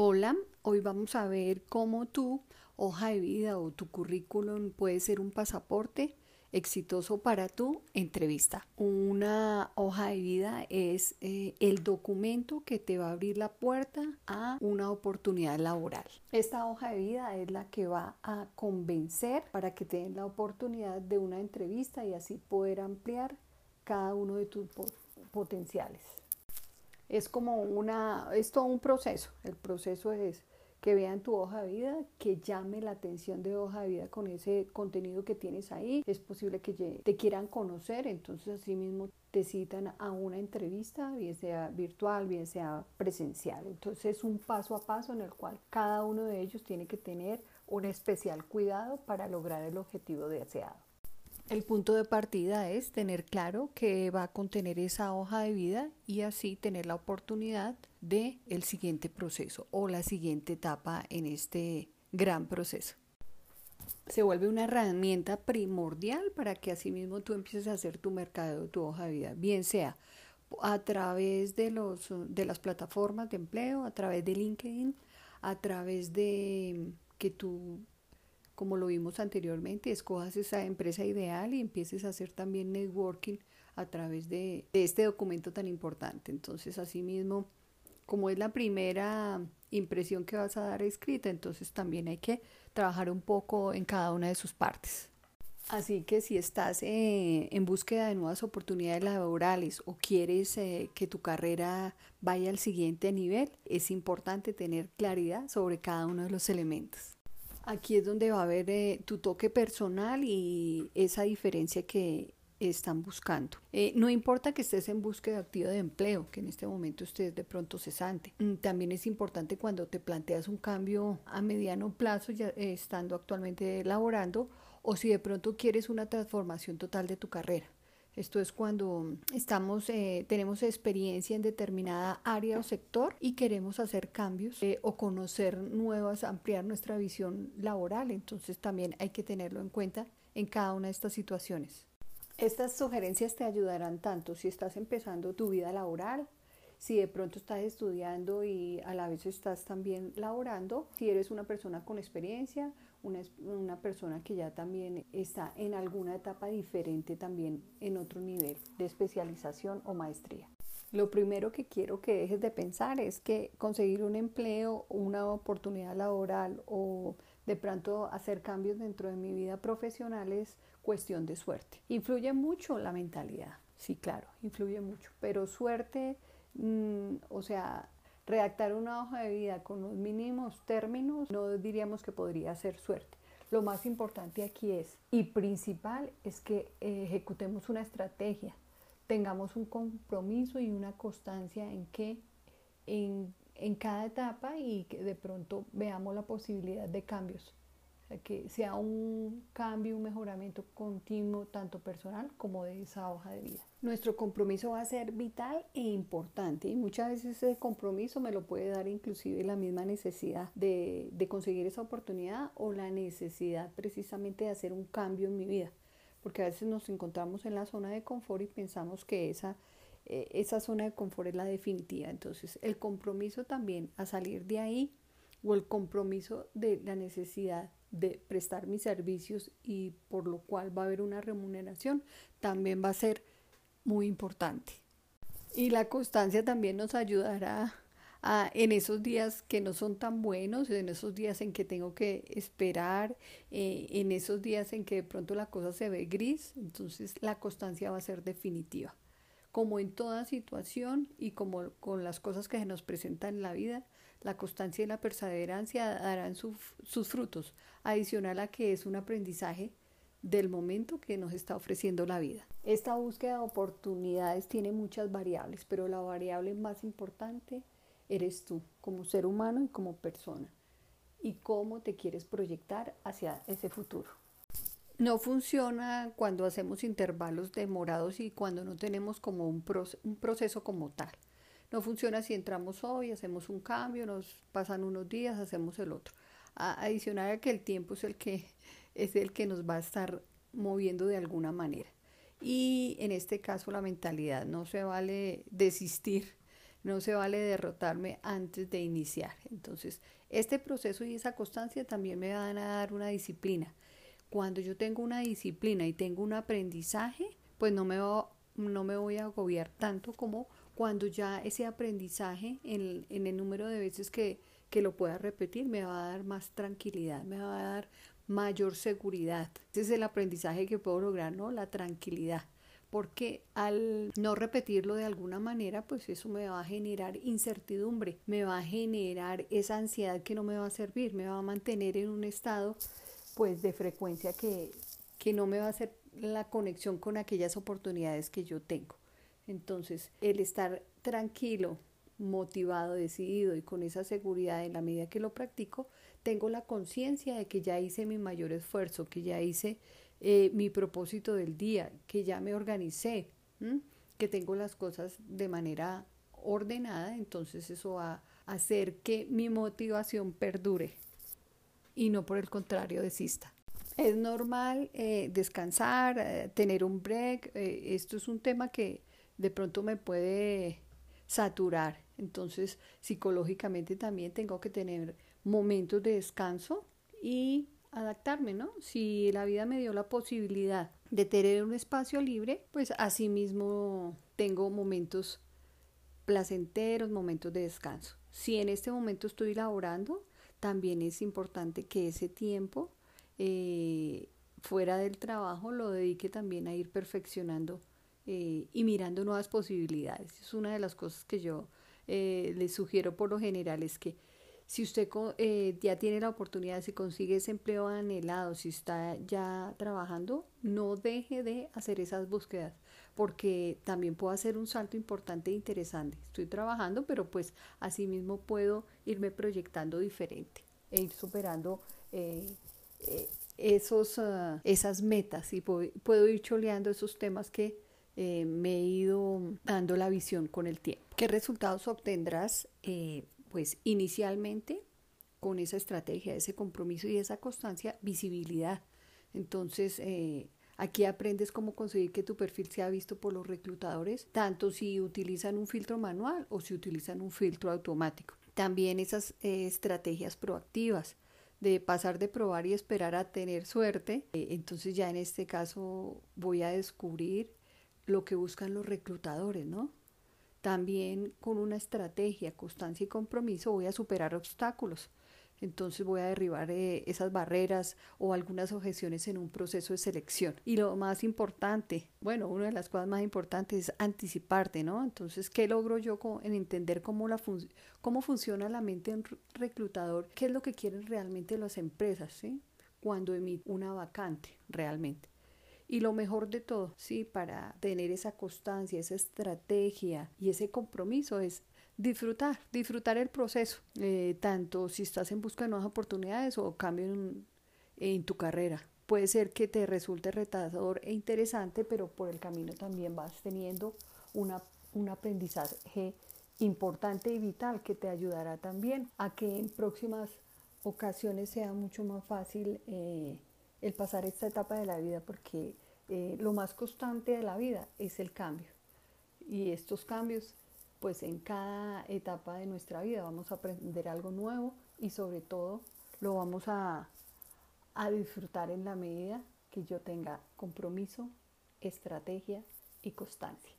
Hola, hoy vamos a ver cómo tu hoja de vida o tu currículum puede ser un pasaporte exitoso para tu entrevista. Una hoja de vida es eh, el documento que te va a abrir la puerta a una oportunidad laboral. Esta hoja de vida es la que va a convencer para que te den la oportunidad de una entrevista y así poder ampliar cada uno de tus potenciales es como una, es todo un proceso. El proceso es que vean tu hoja de vida, que llame la atención de hoja de vida con ese contenido que tienes ahí. Es posible que te quieran conocer, entonces así mismo te citan a una entrevista, bien sea virtual, bien sea presencial. Entonces es un paso a paso en el cual cada uno de ellos tiene que tener un especial cuidado para lograr el objetivo deseado. El punto de partida es tener claro que va a contener esa hoja de vida y así tener la oportunidad de el siguiente proceso o la siguiente etapa en este gran proceso. Se vuelve una herramienta primordial para que asimismo tú empieces a hacer tu mercado, tu hoja de vida, bien sea a través de, los, de las plataformas de empleo, a través de LinkedIn, a través de que tú como lo vimos anteriormente, escojas esa empresa ideal y empieces a hacer también networking a través de, este documento tan importante. Entonces, asimismo, como es la primera impresión que vas a dar escrita, entonces también hay que trabajar un poco en cada una de sus partes. Así que si estás eh, en búsqueda de nuevas oportunidades laborales o quieres eh, que tu carrera vaya al siguiente nivel, es importante tener claridad sobre cada uno de los elementos. Aquí es donde va a haber eh, tu toque personal y esa diferencia que están buscando. Eh, no importa que estés en búsqueda activa de empleo, que en este momento estés de pronto cesante. Mm, también es importante cuando te planteas un cambio a mediano plazo, ya eh, estando actualmente laborando, o si de pronto quieres una transformación total de tu carrera. Esto es cuando estamos, eh, tenemos experiencia en determinada área o sector y queremos hacer cambios eh, o conocer nuevas, ampliar nuestra visión laboral. Entonces también hay que tenerlo en cuenta en cada una de estas situaciones. Estas sugerencias te ayudarán tanto si estás empezando tu vida laboral, si de pronto estás estudiando y a la vez estás también laborando, si eres una persona con experiencia una, una persona que ya también está en alguna etapa diferente también en otro nivel de especialización o maestría. Lo primero que quiero que dejes de pensar es que conseguir un empleo, una oportunidad laboral o de pronto hacer cambios dentro de mi vida profesional es cuestión de suerte. Influye mucho la mentalidad, sí, claro, influye mucho, pero suerte, mm, o sea, redactar una hoja de vida con los mínimos términos no diríamos que podría ser suerte. Lo más importante aquí es, y principal, es que ejecutemos una estrategia, tengamos un compromiso y una constancia en que en, en cada etapa y que de pronto veamos la posibilidad de cambios que sea un cambio, un mejoramiento continuo, tanto personal como de esa hoja de vida. Nuestro compromiso va a ser vital e importante y muchas veces ese compromiso me lo puede dar inclusive la misma necesidad de, de conseguir esa oportunidad o la necesidad precisamente de hacer un cambio en mi vida, porque a veces nos encontramos en la zona de confort y pensamos que esa eh, esa zona de confort es la definitiva. Entonces, el compromiso también a salir de ahí o el compromiso de la necesidad de prestar mis servicios y por lo cual va a haber una remuneración, también va a ser muy importante. Y la constancia también nos ayudará a, en esos días que no son tan buenos, en esos días en que tengo que esperar, eh, en esos días en que de pronto la cosa se ve gris, entonces la constancia va a ser definitiva. Como en toda situación y como con las cosas que se nos presentan en la vida, la constancia y la perseverancia darán sus frutos, adicional a que es un aprendizaje del momento que nos está ofreciendo la vida. Esta búsqueda de oportunidades tiene muchas variables, pero la variable más importante eres tú como ser humano y como persona y cómo te quieres proyectar hacia ese futuro. No funciona cuando hacemos intervalos demorados y cuando no tenemos como un, proceso como tal. No funciona si entramos hoy, hacemos un cambio, nos pasan unos días, hacemos el otro. adicional a que el tiempo es el que es el que nos va a estar moviendo de alguna manera. Y en este caso la mentalidad, no se vale desistir no se vale derrotarme antes de iniciar. Entonces, este proceso y esa constancia también me van a dar una disciplina. Cuando yo tengo una disciplina y tengo un aprendizaje, pues no me, no me voy a agobiar tanto como cuando ya ese aprendizaje en, en el número de veces que, que lo pueda repetir me va a dar más tranquilidad, me va a dar mayor seguridad. Ese es el aprendizaje que puedo lograr, ¿no? La tranquilidad. Porque al no repetirlo de alguna manera, pues eso me va a generar incertidumbre, me va a generar esa ansiedad que no me va a servir, me va a mantener en un estado pues de frecuencia que, que no me va a hacer la conexión con aquellas oportunidades que yo tengo. Entonces, el estar tranquilo, motivado, decidido y con esa seguridad en la medida que lo practico, tengo la conciencia de que ya hice mi mayor esfuerzo, que ya hice eh, mi propósito del día, que ya me organicé, que tengo las cosas de manera ordenada, entonces eso va a hacer que mi motivación perdure y no por el contrario desista. Es normal eh, descansar, eh, tener un break, esto es un tema que de pronto me puede saturar, entonces psicológicamente también tengo que tener momentos de descanso y adaptarme, ¿no? Si la vida me dio la posibilidad de tener un espacio libre, pues asimismo tengo momentos placenteros, momentos de descanso. Si en este momento estoy laborando, también es importante que ese tiempo eh, fuera del trabajo lo dedique también a ir perfeccionando eh, y mirando nuevas posibilidades. Es una de las cosas que yo eh, les sugiero por lo general, es que si usted eh, ya tiene la oportunidad, si consigue ese empleo anhelado, si está ya trabajando, no deje de hacer esas búsquedas, porque también puedo hacer un salto importante e interesante. Estoy trabajando, pero pues asimismo puedo irme proyectando diferente e ir superando eh, eh, esos, ah, esas metas y puedo, ir choleando esos temas que me he ido dando la visión con el tiempo. ¿Qué resultados obtendrás? Pues inicialmente con esa estrategia, ese compromiso y esa constancia, visibilidad. Entonces, eh, aquí aprendes cómo conseguir que tu perfil sea visto por los reclutadores, tanto si utilizan un filtro manual o si utilizan un filtro automático. También esas eh, estrategias proactivas de pasar de probar y esperar a tener suerte. Eh, entonces ya en este caso voy a descubrir lo que buscan los reclutadores, ¿no? También con una estrategia, constancia y compromiso voy a superar obstáculos. Entonces voy a derribar eh, esas barreras o algunas objeciones en un proceso de selección. Y lo más importante, bueno, una de las cosas más importantes es anticiparte, ¿no? Entonces, ¿qué logro yo en entender cómo, la cómo funciona la mente en reclutador? ¿Qué es lo que quieren realmente las empresas. Cuando emiten una vacante realmente. Y lo mejor de todo, sí, para tener esa constancia, esa estrategia y ese compromiso es disfrutar, disfrutar el proceso, eh, tanto si estás en busca de nuevas oportunidades o cambio en, tu carrera. Puede ser que te resulte retador e interesante, pero por el camino también vas teniendo una, un aprendizaje importante y vital que te ayudará también a que en próximas ocasiones sea mucho más fácil eh, el pasar esta etapa de la vida porque eh, lo más constante de la vida es el cambio. Y estos cambios, pues en cada etapa de nuestra vida vamos a aprender algo nuevo y sobre todo lo vamos a, a disfrutar en la medida que yo tenga compromiso, estrategia y constancia.